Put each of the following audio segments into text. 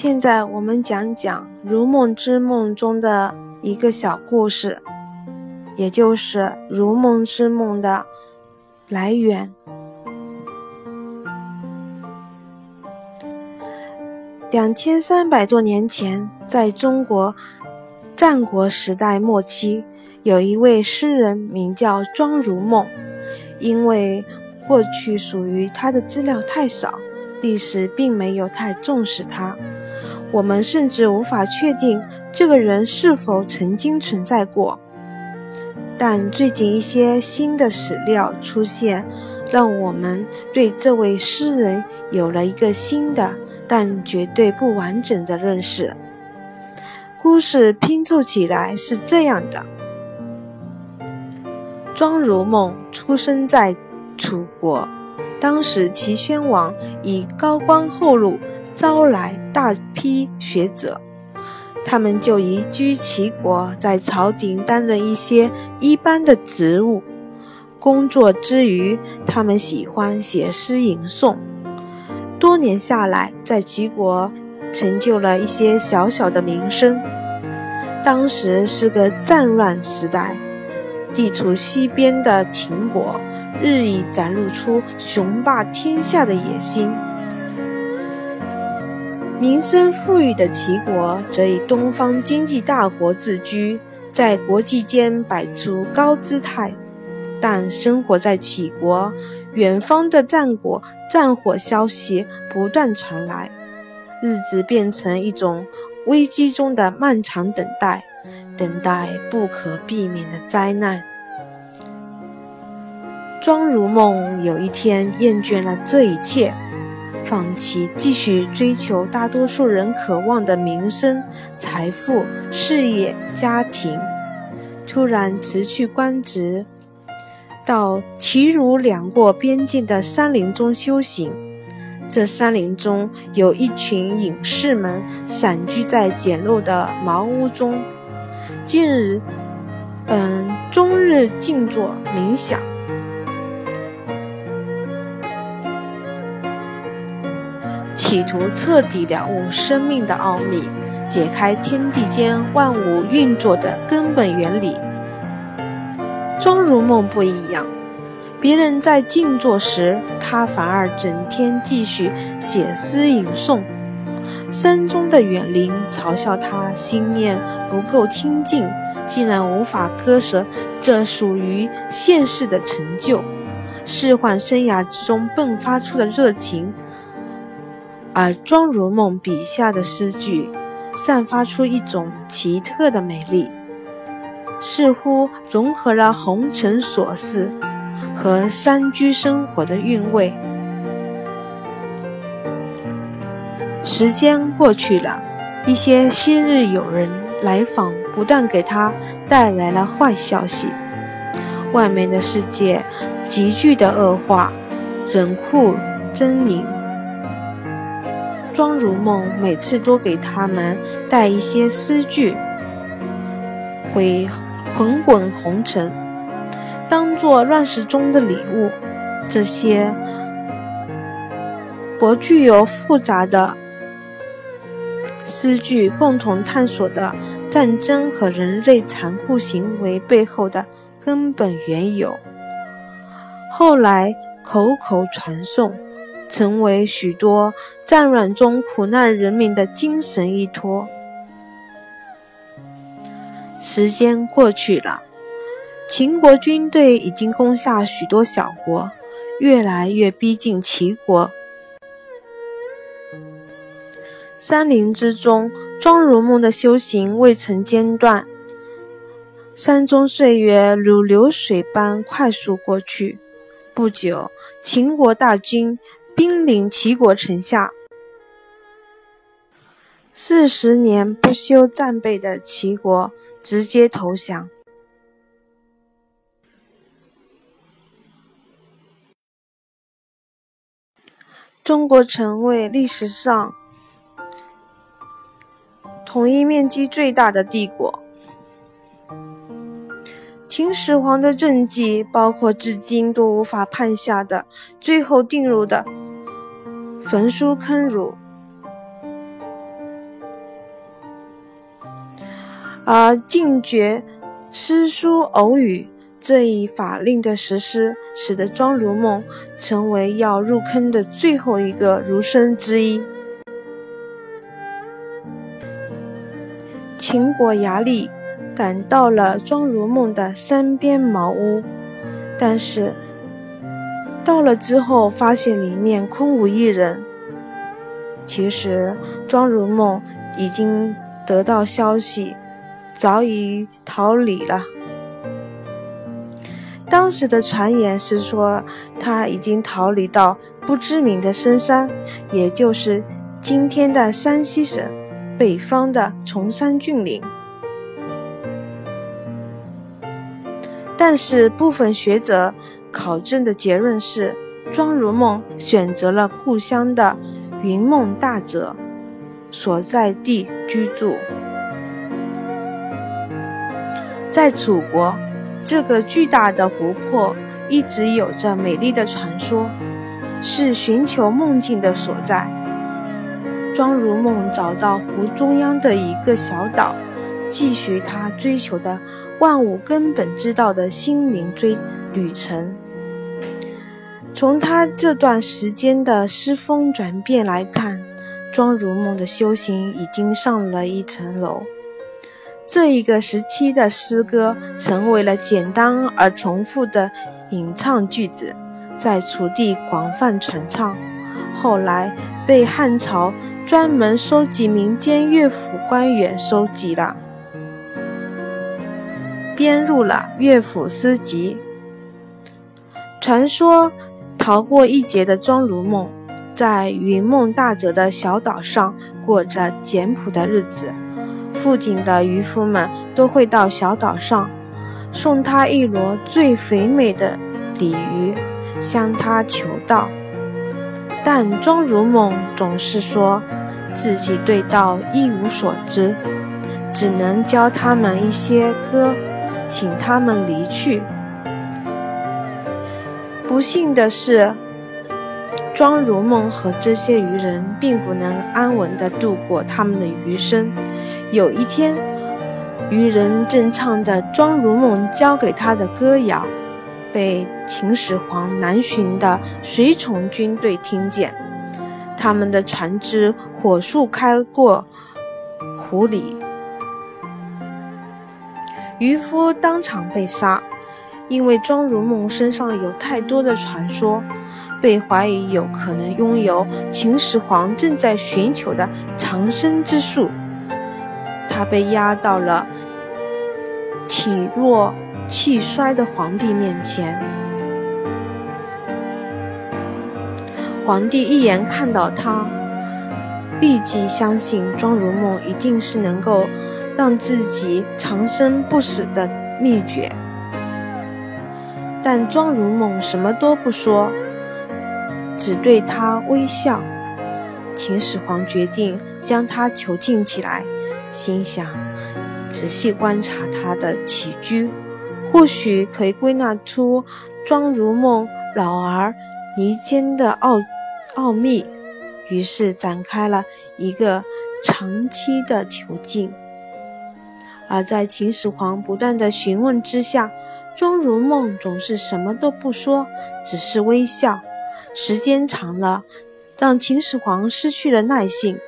现在我们讲讲《如梦之梦》中的一个小故事，也就是《如梦之梦》的来源。两千三百多年前，在中国战国时代末期，有一位诗人名叫庄如梦。因为过去属于他的资料太少，历史并没有太重视他。我们甚至无法确定这个人是否曾经存在过。但最近一些新的史料出现，让我们对这位诗人有了一个新的。但绝对不完整的认识。故事拼凑起来是这样的：庄如梦出生在楚国，当时齐宣王以高官厚禄招来大批学者，他们就移居齐国，在朝廷担任一些一般的职务。工作之余，他们喜欢写诗吟诵。多年下来，在齐国成就了一些小小的名声。当时是个战乱时代，地处西边的秦国日益展露出雄霸天下的野心。民生富裕的齐国则以东方经济大国自居，在国际间摆出高姿态。但生活在齐国。远方的战果、战火消息不断传来，日子变成一种危机中的漫长等待，等待不可避免的灾难。庄如梦有一天厌倦了这一切，放弃继续追求大多数人渴望的名声、财富、事业、家庭，突然辞去官职。到齐鲁两国边境的山林中修行。这山林中有一群隐士们散居在简陋的茅屋中，近日，嗯，终日静坐冥想，企图彻底了悟生命的奥秘，解开天地间万物运作的根本原理。庄如梦不一样，别人在静坐时，他反而整天继续写诗吟诵。山中的远邻嘲笑他心念不够清净，竟然无法割舍这属于现世的成就，仕宦生涯之中迸发出的热情。而庄如梦笔下的诗句，散发出一种奇特的美丽。似乎融合了红尘琐事和山居生活的韵味。时间过去了，一些昔日友人来访，不断给他带来了坏消息：外面的世界急剧的恶化，冷酷狰狞。庄如梦每次都给他们带一些诗句，回。滚滚红尘，当做乱世中的礼物。这些不具有复杂的诗句，共同探索的战争和人类残酷行为背后的根本缘由。后来口口传颂，成为许多战乱中苦难人民的精神依托。时间过去了，秦国军队已经攻下许多小国，越来越逼近齐国。山林之中，庄如梦的修行未曾间断。山中岁月如流水般快速过去。不久，秦国大军兵临齐国城下。四十年不休战备的齐国。直接投降。中国成为历史上统一面积最大的帝国。秦始皇的政绩，包括至今都无法判下的最后定入的焚书坑儒而禁绝诗书偶语这一法令的实施，使得庄如梦成为要入坑的最后一个儒生之一。秦国牙利赶到了庄如梦的三边茅屋，但是。到了之后发现里面空无一人。其实庄如梦已经得到消息，早已逃离了。当时的传言是说他已经逃离到不知名的深山，也就是今天的山西省。北方的崇山峻岭，但是部分学者考证的结论是，庄如梦选择了故乡的云梦大泽所在地居住。在楚国，这个巨大的湖泊一直有着美丽的传说，是寻求梦境的所在。庄如梦找到湖中央的一个小岛，继续他追求的万物根本之道的心灵追旅程。从他这段时间的诗风转变来看，庄如梦的修行已经上了一层楼。这一个时期的诗歌成为了简单而重复的吟唱句子，在楚地广泛传唱，后来被汉朝。专门收集民间乐府官员收集了，编入了乐府诗集。传说逃过一劫的庄如梦，在云梦大泽的小岛上过着简朴的日子。附近的渔夫们都会到小岛上，送他一箩最肥美的鲤鱼，向他求道。但庄如梦总是说。自己对道一无所知，只能教他们一些歌，请他们离去。不幸的是，庄如梦和这些渔人并不能安稳地度过他们的余生。有一天，渔人正唱着庄如梦教给他的歌谣，被秦始皇南巡的随从军队听见。他们的船只火速开过湖里，渔夫当场被杀。因为庄如梦身上有太多的传说，被怀疑有可能拥有秦始皇正在寻求的长生之术。他被押到了体弱气衰的皇帝面前。皇帝一眼看到他，立即相信庄如梦一定是能够让自己长生不死的秘诀。但庄如梦什么都不说，只对他微笑。秦始皇决定将他囚禁起来，心想：仔细观察他的起居，或许可以归纳出庄如梦老而弥坚的奥。奥秘，于是展开了一个长期的囚禁。而在秦始皇不断的询问之下，庄如梦总是什么都不说，只是微笑。时间长了，让秦始皇失去了耐性，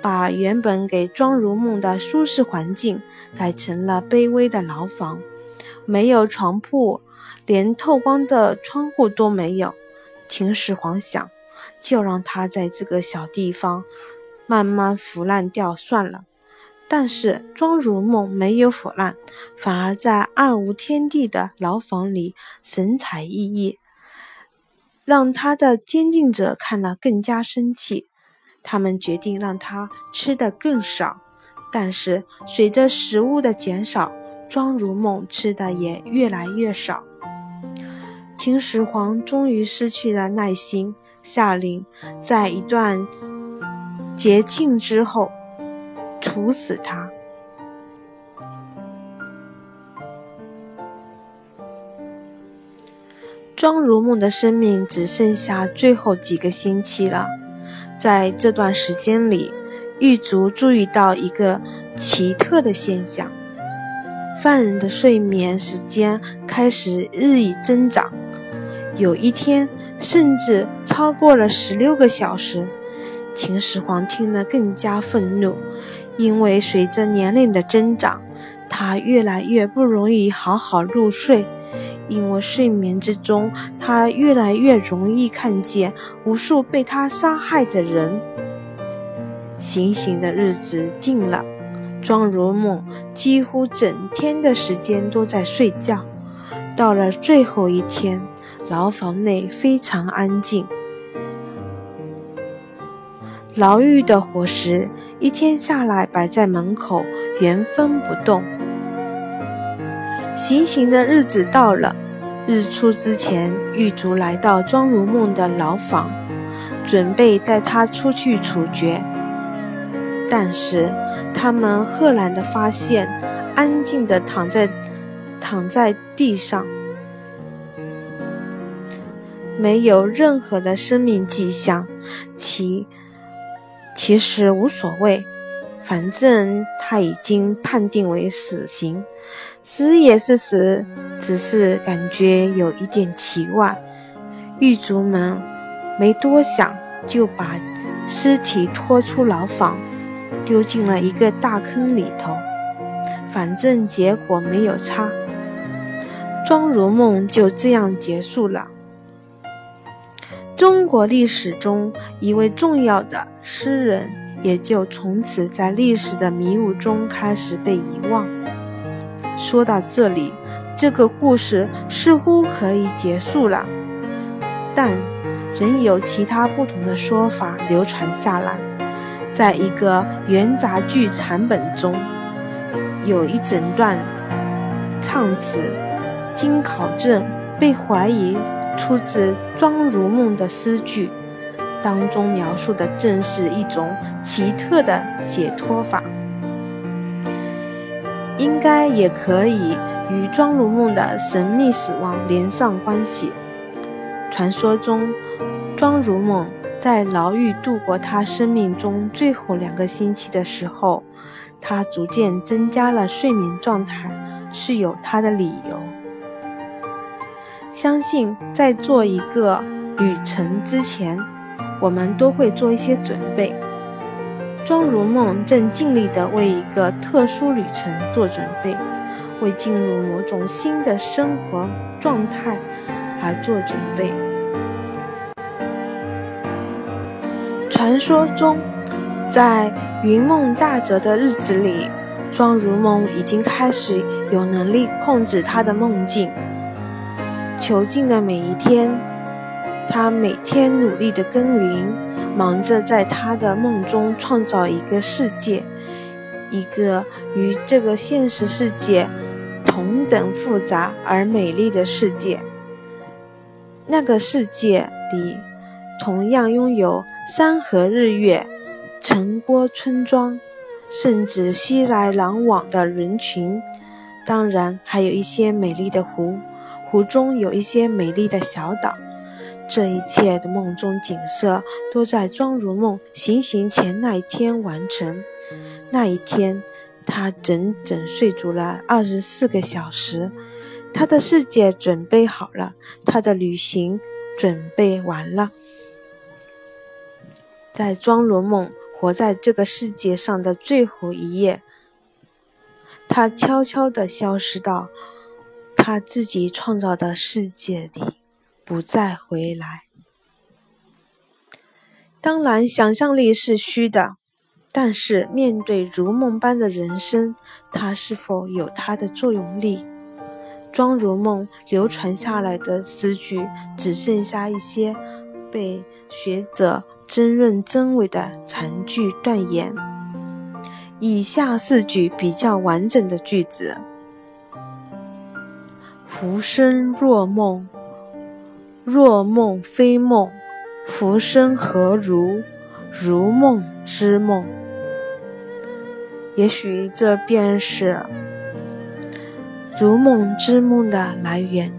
把原本给庄如梦的舒适环境改成了卑微的牢房，没有床铺，连透光的窗户都没有。秦始皇想。就让他在这个小地方慢慢腐烂掉算了。但是庄如梦没有腐烂，反而在暗无天地的牢房里神采奕奕，让他的监禁者看了更加生气。他们决定让他吃的更少，但是随着食物的减少，庄如梦吃的也越来越少。秦始皇终于失去了耐心。下令在一段节庆之后处死他。庄如梦的生命只剩下最后几个星期了。在这段时间里，狱卒注意到一个奇特的现象。犯人的睡眠时间开始日益增长，有一天甚至超过了十六个小时。秦始皇听了更加愤怒，因为随着年龄的增长，他越来越不容易好好入睡。因为睡眠之中，他越来越容易看见无数被他杀害的人。行刑的日子近了。庄如梦几乎整天的时间都在睡觉。到了最后一天，牢房内非常安静，牢狱的伙食一天下来摆在门口，原封不动。行刑的日子到了，日出之前，狱卒来到庄如梦的牢房，准备带她出去处决，但是。他们赫然地发现，安静地躺在躺在地上，没有任何的生命迹象。其其实无所谓，反正他已经判定为死刑，死也是死，只是感觉有一点奇怪。狱卒们没多想，就把尸体拖出牢房。丢进了一个大坑里头，反正结果没有差。庄如梦就这样结束了。中国历史中一位重要的诗人，也就从此在历史的迷雾中开始被遗忘。说到这里，这个故事似乎可以结束了，但仍有其他不同的说法流传下来。在一个元杂剧残本中，有一整段唱词，经考证被怀疑出自庄如梦的诗句，当中描述的正是一种奇特的解脱法，应该也可以与庄如梦的神秘死亡连上关系。传说中，庄如梦。在牢狱度过他生命中最后两个星期的时候，他逐渐增加了睡眠状态，是有他的理由。相信在做一个旅程之前，我们都会做一些准备。庄如梦正尽力地为一个特殊旅程做准备，为进入某种新的生活状态而做准备。传说中，在云梦大泽的日子里，庄如梦已经开始有能力控制她的梦境。囚禁的每一天，他每天努力的耕耘，忙着在他的梦中创造一个世界，一个与这个现实世界同等复杂而美丽的世界。那个世界里，同样拥有。山河日月、城郭村庄，甚至熙来攘往的人群，当然还有一些美丽的湖，湖中有一些美丽的小岛。这一切的梦中景色，都在庄如梦行刑前那一天完成。那一天，他整整睡足了二十四个小时，他的世界准备好了，他的旅行准备完了。在庄如梦活在这个世界上的最后一夜，他悄悄地消失到他自己创造的世界里，不再回来。当然，想象力是虚的，但是面对如梦般的人生，它是否有它的作用力？庄如梦流传下来的诗句，只剩下一些被学者。争论真伪的残句断言。以下四句比较完整的句子：浮生若梦，若梦非梦，浮生何如？如梦之梦。也许这便是如梦之梦的来源。